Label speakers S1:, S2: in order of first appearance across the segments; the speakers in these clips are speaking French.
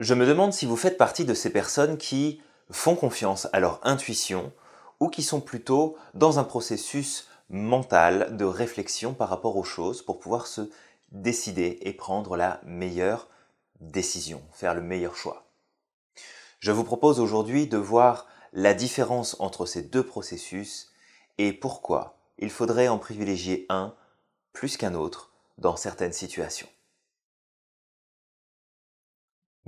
S1: Je me demande si vous faites partie de ces personnes qui font confiance à leur intuition ou qui sont plutôt dans un processus mental de réflexion par rapport aux choses pour pouvoir se décider et prendre la meilleure décision, faire le meilleur choix. Je vous propose aujourd'hui de voir la différence entre ces deux processus et pourquoi il faudrait en privilégier un plus qu'un autre dans certaines situations.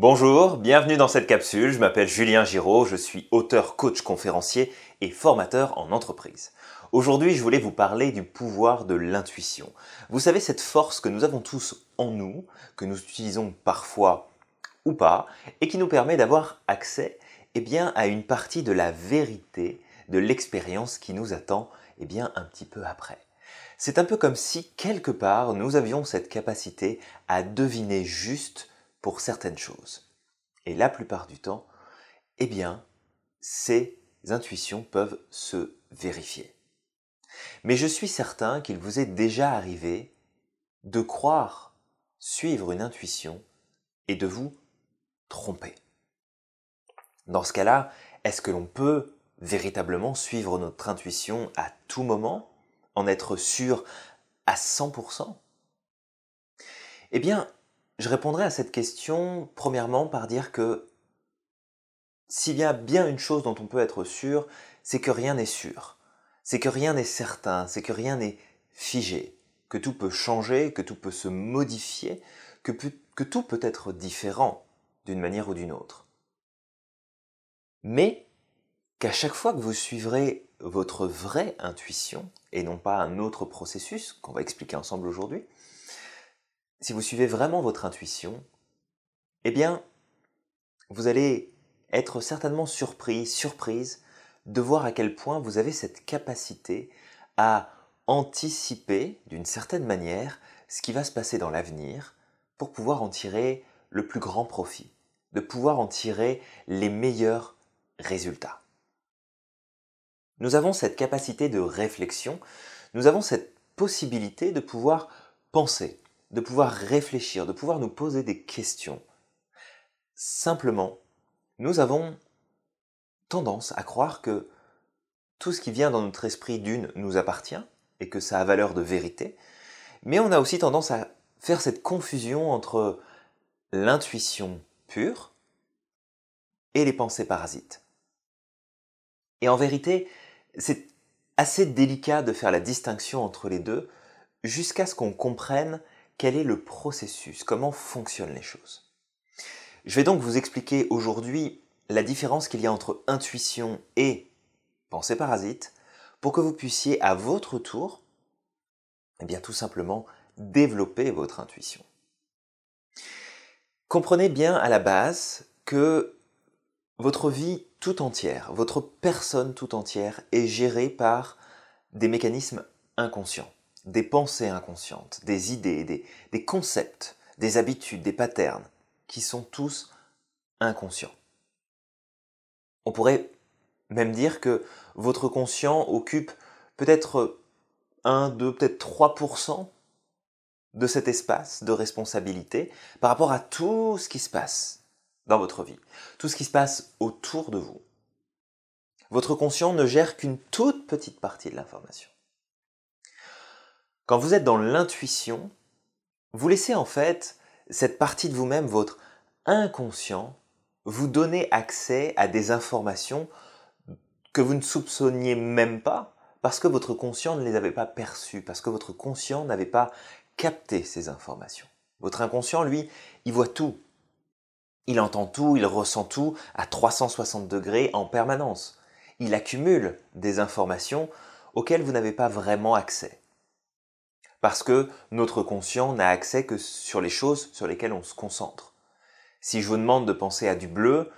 S1: Bonjour, bienvenue dans cette capsule. Je m'appelle Julien Giraud, je suis auteur, coach, conférencier et formateur en entreprise. Aujourd'hui, je voulais vous parler du pouvoir de l'intuition. Vous savez, cette force que nous avons tous en nous, que nous utilisons parfois ou pas, et qui nous permet d'avoir accès eh à une partie de la vérité de l'expérience qui nous attend eh un petit peu après. C'est un peu comme si, quelque part, nous avions cette capacité à deviner juste pour certaines choses. Et la plupart du temps, eh bien, ces intuitions peuvent se vérifier. Mais je suis certain qu'il vous est déjà arrivé de croire suivre une intuition et de vous tromper. Dans ce cas-là, est-ce que l'on peut véritablement suivre notre intuition à tout moment, en être sûr à 100% Eh bien, je répondrai à cette question premièrement par dire que s'il y a bien une chose dont on peut être sûr, c'est que rien n'est sûr, c'est que rien n'est certain, c'est que rien n'est figé, que tout peut changer, que tout peut se modifier, que, tout peut être différent d'une manière ou d'une autre. Mais qu'à chaque fois que vous suivrez votre vraie intuition, et non pas un autre processus qu'on va expliquer ensemble aujourd'hui, si vous suivez vraiment votre intuition, eh bien, vous allez être certainement surpris, surprise de voir à quel point vous avez cette capacité à anticiper d'une certaine manière ce qui va se passer dans l'avenir pour pouvoir en tirer le plus grand profit, de pouvoir en tirer les meilleurs résultats. Nous avons cette capacité de réflexion, nous avons cette possibilité de pouvoir penser, de pouvoir réfléchir, de pouvoir nous poser des questions. Simplement, nous avons tendance à croire que tout ce qui vient dans notre esprit d'une nous appartient et que ça a valeur de vérité, mais on a aussi tendance à faire cette confusion entre l'intuition pure et les pensées parasites. Et en vérité, c'est assez délicat de faire la distinction entre les deux jusqu'à ce qu'on comprenne quel est le processus, comment fonctionnent les choses? Je vais donc vous expliquer aujourd'hui la différence qu'il y a entre intuition et pensée parasite pour que vous puissiez à votre tour, eh bien tout simplement, développer votre intuition. Comprenez bien à la base que votre vie tout entière, votre personne tout entière est gérée par des mécanismes inconscients des pensées inconscientes, des idées, des, concepts, des habitudes, des patterns, qui sont tous inconscients. On pourrait même dire que votre conscient occupe peut-être 1, 2, peut-être 3% de cet espace de responsabilité par rapport à tout ce qui se passe dans votre vie, tout ce qui se passe autour de vous. Votre conscient ne gère qu'une toute petite partie de l'information. Quand vous êtes dans l'intuition, vous laissez en fait cette partie de vous-même, votre inconscient, vous donner accès à des informations que vous ne soupçonniez même pas parce que votre conscient ne les avait pas perçues, parce que votre conscient n'avait pas capté ces informations. Votre inconscient, lui, il voit tout. Il entend tout, il ressent tout à 360 degrés en permanence. Il accumule des informations auxquelles vous n'avez pas vraiment accès parce que notre conscient n'a accès que sur les choses sur lesquelles on se concentre. Si je vous demande de penser à du bleu,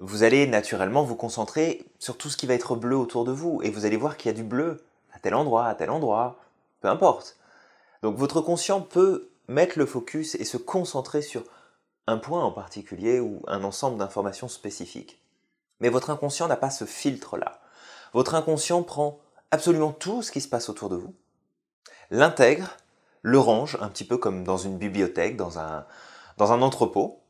S1: vous allez naturellement vous concentrer sur tout ce qui va être bleu autour de vous, et vous allez voir qu'il y a du bleu à tel endroit, à tel endroit, peu importe. Donc votre conscient peut mettre le focus et se concentrer sur un point en particulier ou un ensemble d'informations spécifiques. Mais votre inconscient n'a pas ce filtre-là. Votre inconscient prend absolument tout ce qui se passe autour de vous, l'intègre, le range, un petit peu comme dans une bibliothèque, dans un, entrepôt,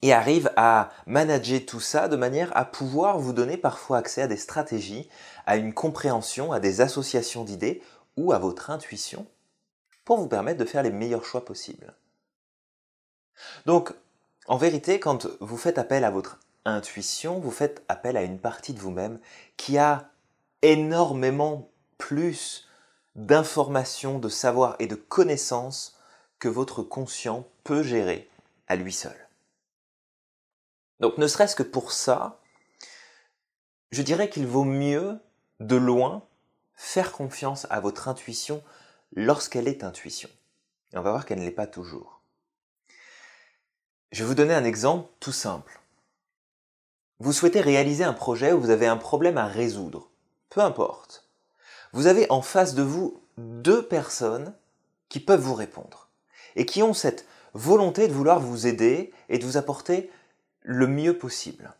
S1: et arrive à manager tout ça de manière à pouvoir vous donner parfois accès à des stratégies, à une compréhension, à des associations d'idées ou à votre intuition pour vous permettre de faire les meilleurs choix possibles. Donc, en vérité, quand vous faites appel à votre intuition, vous faites appel à une partie de vous-même qui a énormément plus d'informations, de savoir et de connaissances que votre conscient peut gérer à lui seul. Donc ne serait-ce que pour ça, je dirais qu'il vaut mieux, de loin, faire confiance à votre intuition lorsqu'elle est intuition. Et on va voir qu'elle ne l'est pas toujours. Je vais vous donner un exemple tout simple. Vous souhaitez réaliser un projet où vous avez un problème à résoudre. Peu importe. Vous avez en face de vous deux personnes qui peuvent vous répondre et qui ont cette volonté de vouloir vous aider et de vous apporter le mieux possible.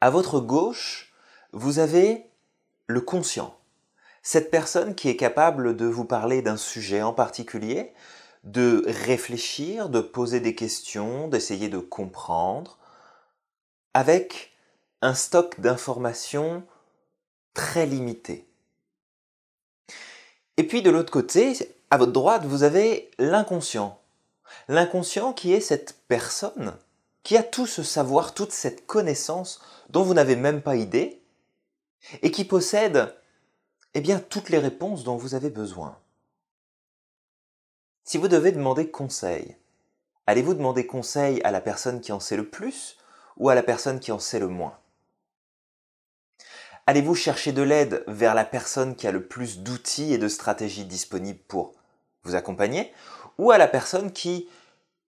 S1: À votre gauche, vous avez le conscient, cette personne qui est capable de vous parler d'un sujet en particulier, de réfléchir, de poser des questions, d'essayer de comprendre, avec un stock d'informations très limité. Et puis de l'autre côté, à votre droite, vous avez l'inconscient. L'inconscient qui est cette personne qui a tout ce savoir, toute cette connaissance dont vous n'avez même pas idée, et qui possède eh bien, toutes les réponses dont vous avez besoin. Si vous devez demander conseil, allez-vous demander conseil à la personne qui en sait le plus ou à la personne qui en sait le moins? Allez-vous chercher de l'aide vers la personne qui a le plus d'outils et de stratégies disponibles pour vous accompagner ou à la personne qui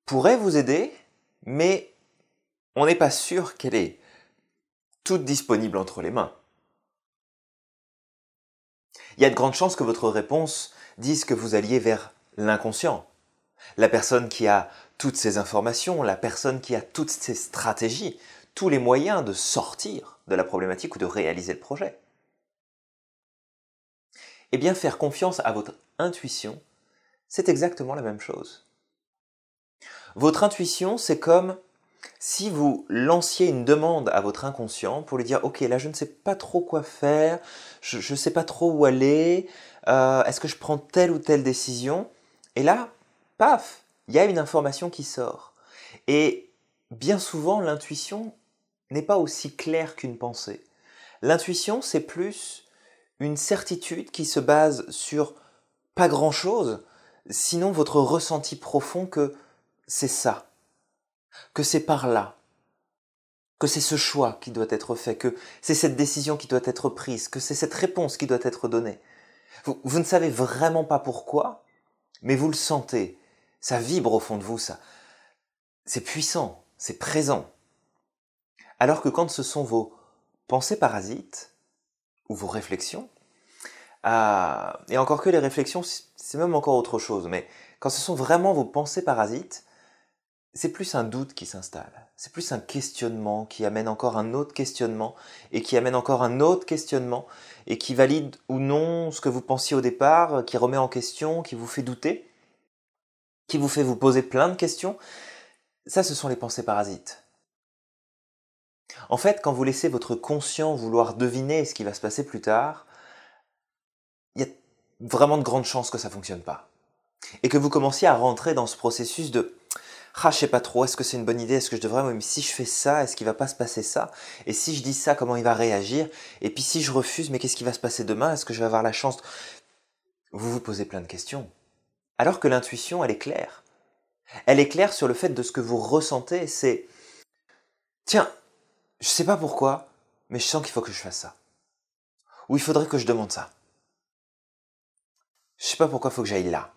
S1: pourrait vous aider mais on n'est pas sûr qu'elle est toute disponible entre les mains? Il y a de grandes chances que votre réponse dise que vous alliez vers l'inconscient, la personne qui a toutes ces informations, la personne qui a toutes ces stratégies, tous les moyens de sortir de la problématique ou de réaliser le projet. Eh bien, faire confiance à votre intuition, c'est exactement la même chose. Votre intuition, c'est comme si vous lanciez une demande à votre inconscient pour lui dire ok là je ne sais pas trop quoi faire, je ne sais pas trop où aller, euh, est-ce que je prends telle ou telle décision? Et là, paf, il y a une information qui sort. Et bien souvent l'intuition n'est pas aussi claire qu'une pensée. L'intuition c'est plus une certitude qui se base sur pas grand-chose, sinon votre ressenti profond que c'est ça que c'est par là, que c'est ce choix qui doit être fait, que c'est cette décision qui doit être prise, que c'est cette réponse qui doit être donnée. Vous, ne savez vraiment pas pourquoi, mais vous le sentez. Ça vibre au fond de vous, ça. C'est puissant, c'est présent. Alors que quand ce sont vos pensées parasites, ou vos réflexions, ah, et encore que les réflexions, c'est même encore autre chose, mais quand ce sont vraiment vos pensées parasites, c'est plus un doute qui s'installe, c'est plus un questionnement qui amène encore un autre questionnement et qui amène encore un autre questionnement et qui valide ou non ce que vous pensiez au départ, qui remet en question, qui vous fait douter, qui vous fait vous poser plein de questions. Ça, ce sont les pensées parasites. En fait, quand vous laissez votre conscient vouloir deviner ce qui va se passer plus tard, il y a vraiment de grandes chances que ça ne fonctionne pas. Et que vous commenciez à rentrer dans ce processus de ah, je sais pas trop, est-ce que c'est une bonne idée, est-ce que je devrais, mais si je fais ça, est-ce qu'il va pas se passer ça? Et si je dis ça, comment il va réagir? Et puis si je refuse, mais qu'est-ce qui va se passer demain? Est-ce que je vais avoir la chance? Vous vous posez plein de questions. Alors que l'intuition, elle est claire. Elle est claire sur le fait de ce que vous ressentez, c'est tiens, je sais pas pourquoi, mais je sens qu'il faut que je fasse ça. Ou il faudrait que je demande ça. Je sais pas pourquoi il faut que j'aille là.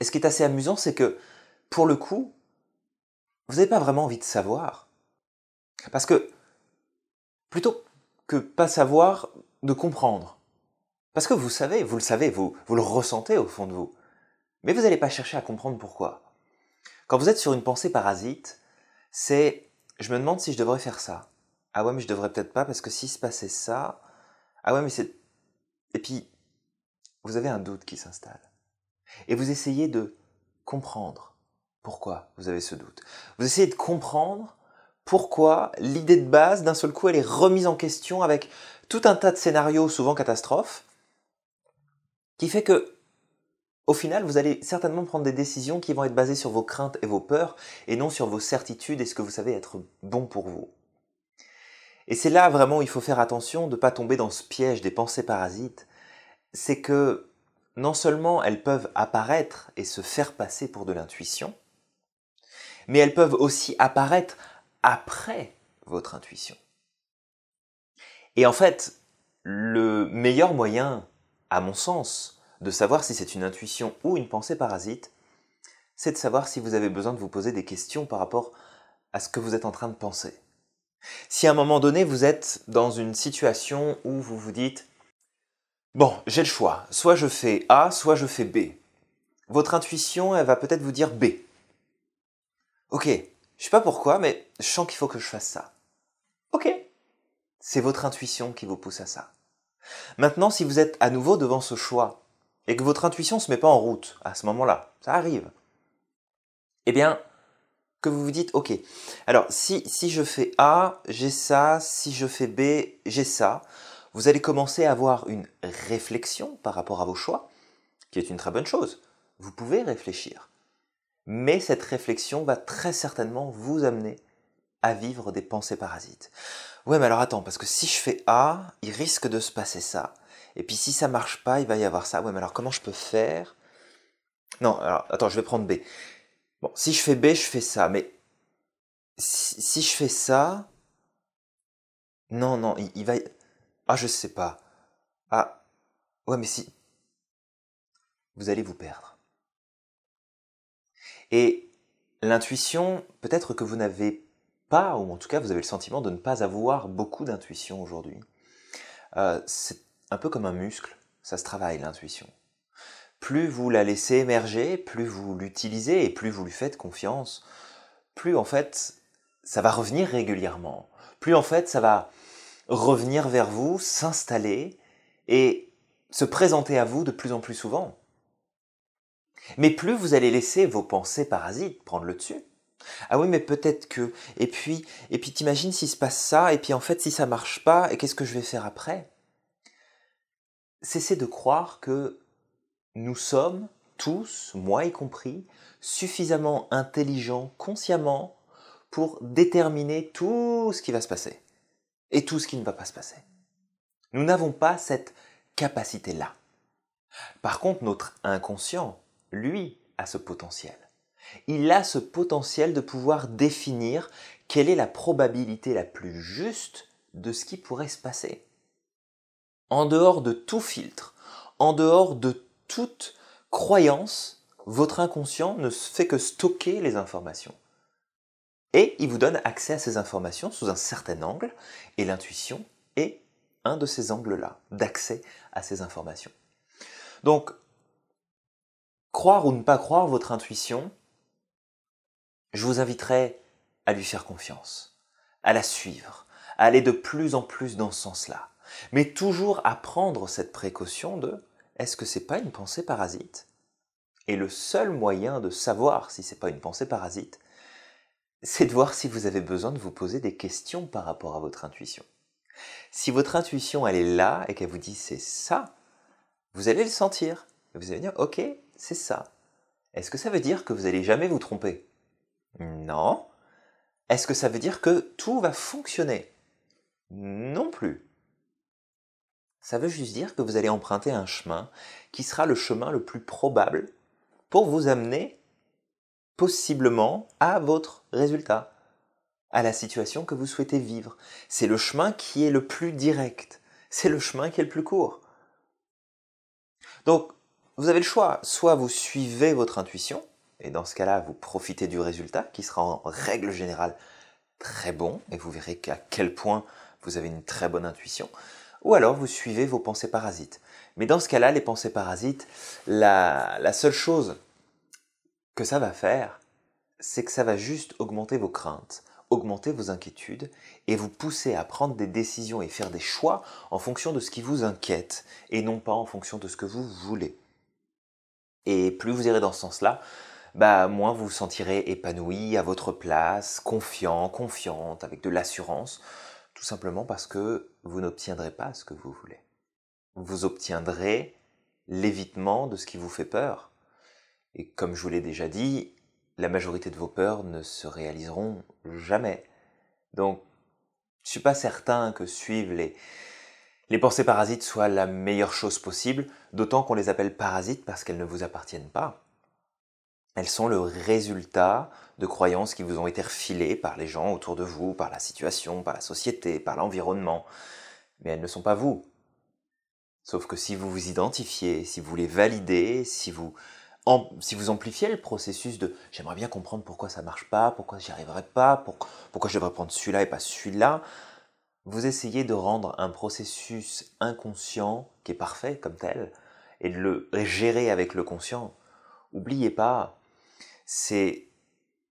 S1: Et ce qui est assez amusant, c'est que pour le coup, vous n'avez pas vraiment envie de savoir. Parce que, plutôt que pas savoir, de comprendre. Parce que vous savez, vous le savez, vous, vous le ressentez au fond de vous. Mais vous n'allez pas chercher à comprendre pourquoi. Quand vous êtes sur une pensée parasite, c'est je me demande si je devrais faire ça. Ah ouais, mais je devrais peut-être pas parce que s'il se passait ça. Ah ouais, mais c'est. Et puis, vous avez un doute qui s'installe. Et vous essayez de comprendre Pourquoi vous avez ce doute Vous essayez de comprendre pourquoi l'idée de base, d'un seul coup, elle est remise en question avec tout un tas de scénarios, souvent catastrophes, qui fait que, au final, vous allez certainement prendre des décisions qui vont être basées sur vos craintes et vos peurs, et non sur vos certitudes et ce que vous savez être bon pour vous. Et c'est là vraiment où il faut faire attention de ne pas tomber dans ce piège des pensées parasites. C'est que non seulement elles peuvent apparaître et se faire passer pour de l'intuition, mais elles peuvent aussi apparaître après votre intuition. Et en fait, le meilleur moyen, à mon sens, de savoir si c'est une intuition ou une pensée parasite, c'est de savoir si vous avez besoin de vous poser des questions par rapport à ce que vous êtes en train de penser. Si à un moment donné vous êtes dans une situation où vous vous dites Bon, j'ai le choix, soit je fais A, soit je fais B. Votre intuition, va peut-être vous dire B. Ok, je sais pas pourquoi, mais je sens qu'il faut que je fasse ça. Ok. C'est votre intuition qui vous pousse à ça. Maintenant, si vous êtes à nouveau devant ce choix et que votre intuition ne se met pas en route à ce moment-là, ça arrive. Eh bien, que vous vous dites, ok, alors si, si je fais A, j'ai ça, si je fais B, j'ai ça, vous allez commencer à avoir une réflexion par rapport à vos choix, qui est une très bonne chose. Vous pouvez réfléchir mais cette réflexion va très certainement vous amener à vivre des pensées parasites. Ouais, mais alors attends, parce que si je fais A, il risque de se passer ça. Et puis si ça marche pas, il va y avoir ça. Ouais, mais alors comment je peux faire? Non, alors attends, je vais prendre B. Bon, si je fais B, je fais ça. Mais si, je fais ça, non, non, il, va. Ah, je sais pas. Ah, ouais, mais si. Vous allez vous perdre. Et l'intuition, peut-être que vous n'avez pas, ou en tout cas vous avez le sentiment de ne pas avoir beaucoup d'intuition aujourd'hui. Euh, un peu comme un muscle, ça se travaille l'intuition. Plus vous la laissez émerger, plus vous l'utilisez et plus vous lui faites confiance, plus en fait ça va revenir régulièrement, plus en fait ça va revenir vers vous, s'installer et se présenter à vous de plus en plus souvent. Mais plus vous allez laisser vos pensées parasites prendre le dessus. Ah oui, mais peut-être que. Et puis, et puis t'imagines s'il se passe ça, et puis en fait, si ça marche pas, et qu'est-ce que je vais faire après? Cessez de croire que nous sommes tous, moi y compris, suffisamment intelligents consciemment pour déterminer tout ce qui va se passer et tout ce qui ne va pas se passer. Nous n'avons pas cette capacité-là. Par contre, notre inconscient, lui, a ce potentiel. Il a ce potentiel de pouvoir définir quelle est la probabilité la plus juste de ce qui pourrait se passer. En dehors de tout filtre, en dehors de toute croyance, votre inconscient ne fait que stocker les informations. Et il vous donne accès à ces informations sous un certain angle, et l'intuition est un de ces angles-là, d'accès à ces informations. Donc, croire ou ne pas croire votre intuition, je vous inviterai à lui faire confiance, à la suivre, à aller de plus en plus dans ce sens-là. Mais toujours à prendre cette précaution de est-ce que c'est pas une pensée parasite? Et le seul moyen de savoir si c'est pas une pensée parasite, c'est de voir si vous avez besoin de vous poser des questions par rapport à votre intuition. Si votre intuition elle est là et qu'elle vous dit c'est ça, vous allez le sentir. Vous allez dire ok, c'est ça. Est-ce que ça veut dire que vous n'allez jamais vous tromper? Non. Est-ce que ça veut dire que tout va fonctionner? Non plus. Ça veut juste dire que vous allez emprunter un chemin qui sera le chemin le plus probable pour vous amener possiblement à votre résultat, à la situation que vous souhaitez vivre. C'est le chemin qui est le plus direct, c'est le chemin qui est le plus court. Donc, vous avez le choix. Soit vous suivez votre intuition, et dans ce cas-là, vous profitez du résultat, qui sera en règle générale très bon, et vous verrez qu'à quel point vous avez une très bonne intuition, ou alors vous suivez vos pensées parasites. Mais dans ce cas-là, les pensées parasites, la, seule chose que ça va faire, c'est que ça va juste augmenter vos craintes, augmenter vos inquiétudes et vous pousser à prendre des décisions et faire des choix en fonction de ce qui vous inquiète et non pas en fonction de ce que vous voulez. Et plus vous irez dans ce sens-là, bah moins vous vous sentirez épanoui à votre place, confiant, confiante, avec de l'assurance, tout simplement parce que vous n'obtiendrez pas ce que vous voulez. Vous obtiendrez l'évitement de ce qui vous fait peur. Et comme je vous l'ai déjà dit, la majorité de vos peurs ne se réaliseront jamais. Donc, je suis pas certain que suivre les pensées parasites soit la meilleure chose possible, d'autant qu'on les appelle parasites parce qu'elles ne vous appartiennent pas. Elles sont le résultat de croyances qui vous ont été refilées par les gens autour de vous, par la situation, par la société, par l'environnement. Mais elles ne sont pas vous. Sauf que si vous vous identifiez, si vous les validez, si vous si vous amplifiez le processus de j'aimerais bien comprendre pourquoi ça marche pas, pourquoi j'y arriverai pas, pourquoi je devrais prendre celui-là et pas celui-là, vous essayez de rendre un processus inconscient qui est parfait comme tel et de le gérer avec le conscient. Oubliez pas, c'est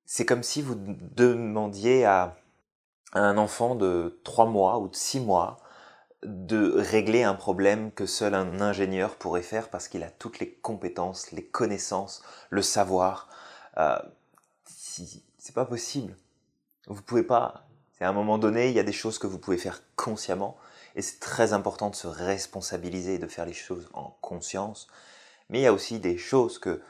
S1: c'est comme si vous demandiez à un enfant de 3 mois ou de 6 mois de régler un problème que seul un ingénieur pourrait faire parce qu'il a toutes les compétences, les connaissances, le savoir. Euh, c'est pas possible. Vous pouvez pas. À un moment donné, il y a des choses que vous pouvez faire consciemment et c'est très important de se responsabiliser et de faire les choses en conscience. Mais il y a aussi des choses que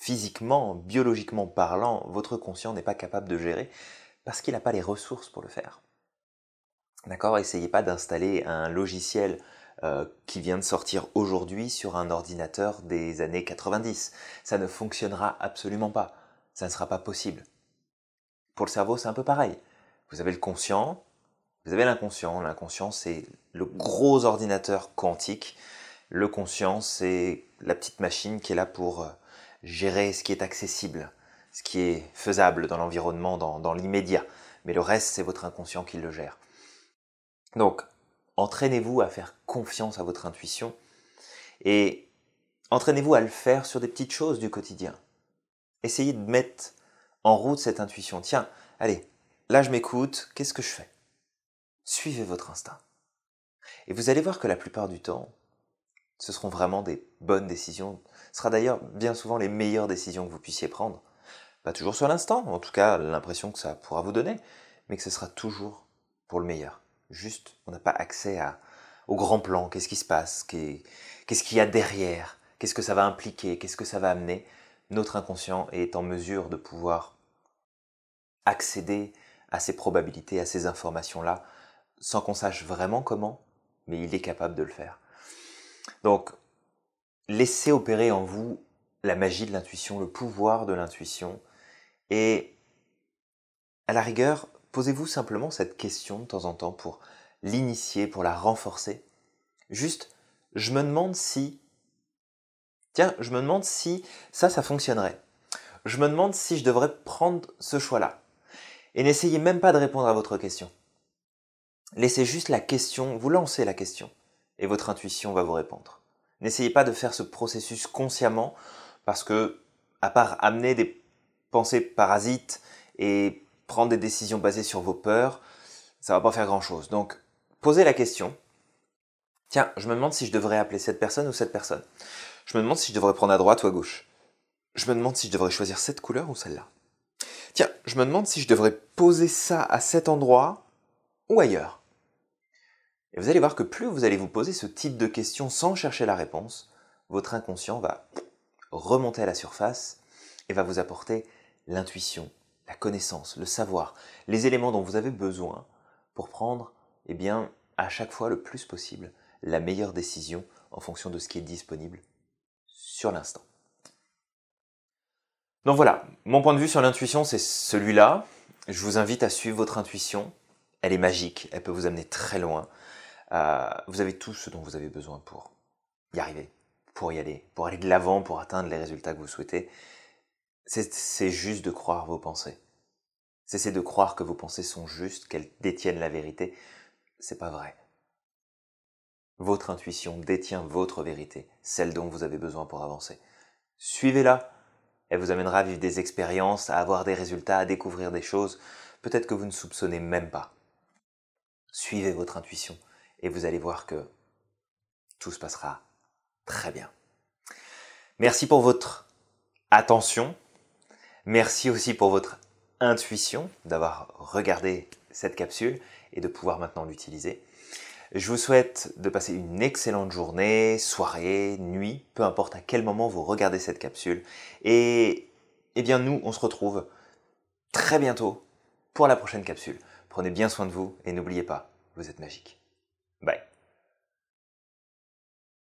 S1: physiquement, biologiquement parlant, votre conscient n'est pas capable de gérer parce qu'il n'a pas les ressources pour le faire. D'accord? Essayez pas d'installer un logiciel euh, qui vient de sortir aujourd'hui sur un ordinateur des années 90. Ça ne fonctionnera absolument pas. Ça ne sera pas possible. Pour le cerveau, c'est un peu pareil. Vous avez le conscient, vous avez l'inconscient. L'inconscient, c'est le gros ordinateur quantique. Le conscient, c'est la petite machine qui est là pour euh, gérer ce qui est accessible, ce qui est faisable dans l'environnement, dans l'immédiat. Mais le reste, c'est votre inconscient qui le gère. Donc, entraînez-vous à faire confiance à votre intuition et entraînez-vous à le faire sur des petites choses du quotidien. Essayez de mettre en route cette intuition. Tiens, allez, là je m'écoute, qu'est-ce que je fais? Suivez votre instinct. Et vous allez voir que la plupart du temps, ce seront vraiment des bonnes décisions. Ce sera d'ailleurs bien souvent les meilleures décisions que vous puissiez prendre. Pas toujours sur l'instant, en tout cas l'impression que ça pourra vous donner, mais que ce sera toujours pour le meilleur. Juste, on n'a pas accès au grand plan, qu'est-ce qui se passe, qu'est-ce qu'il y a derrière, qu'est-ce que ça va impliquer, qu'est-ce que ça va amener? Notre inconscient est en mesure de pouvoir accéder à ces probabilités, à ces informations-là, sans qu'on sache vraiment comment, mais il est capable de le faire. Donc, laissez opérer en vous la magie de l'intuition, le pouvoir de l'intuition, et à la rigueur, posez-vous simplement cette question de temps en temps pour l'initier, pour la renforcer. Juste, je me demande si... Tiens, je me demande si ça, ça fonctionnerait. Je me demande si je devrais prendre ce choix-là. Et n'essayez même pas de répondre à votre question. Laissez juste la question, vous lancez la question, et votre intuition va vous répondre. N'essayez pas de faire ce processus consciemment, parce que, à part amener des pensées parasites et prendre des décisions basées sur vos peurs, ça va pas faire grand chose. Donc, posez la question. Tiens, je me demande si je devrais appeler cette personne ou cette personne. Je me demande si je devrais prendre à droite ou à gauche. Je me demande si je devrais choisir cette couleur ou celle-là. Tiens, je me demande si je devrais poser ça à cet endroit ou ailleurs. Et vous allez voir que plus vous allez vous poser ce type de questions sans chercher la réponse, votre inconscient va remonter à la surface et va vous apporter l'intuition, la connaissance, le savoir, les éléments dont vous avez besoin pour prendre, eh bien, à chaque fois le plus possible, la meilleure décision en fonction de ce qui est disponible sur l'instant. Donc voilà, mon point de vue sur l'intuition, c'est celui-là. Je vous invite à suivre votre intuition. Elle est magique, elle peut vous amener très loin. Euh, vous avez tout ce dont vous avez besoin pour y arriver, pour y aller, pour aller de l'avant, pour atteindre les résultats que vous souhaitez c'est juste de croire vos pensées. Cessez de croire que vos pensées sont justes, qu'elles détiennent la vérité. C'est pas vrai. Votre intuition détient votre vérité, celle dont vous avez besoin pour avancer. Suivez-la. Elle vous amènera à vivre des expériences, à avoir des résultats, à découvrir des choses, peut-être que vous ne soupçonnez même pas. Suivez votre intuition et vous allez voir que tout se passera très bien. Merci pour votre attention. Merci aussi pour votre intuition d'avoir regardé cette capsule et de pouvoir maintenant l'utiliser. Je vous souhaite de passer une excellente journée, soirée, nuit, peu importe à quel moment vous regardez cette capsule. Et eh bien nous, on se retrouve très bientôt pour la prochaine capsule. Prenez bien soin de vous et n'oubliez pas, vous êtes magique. Bem,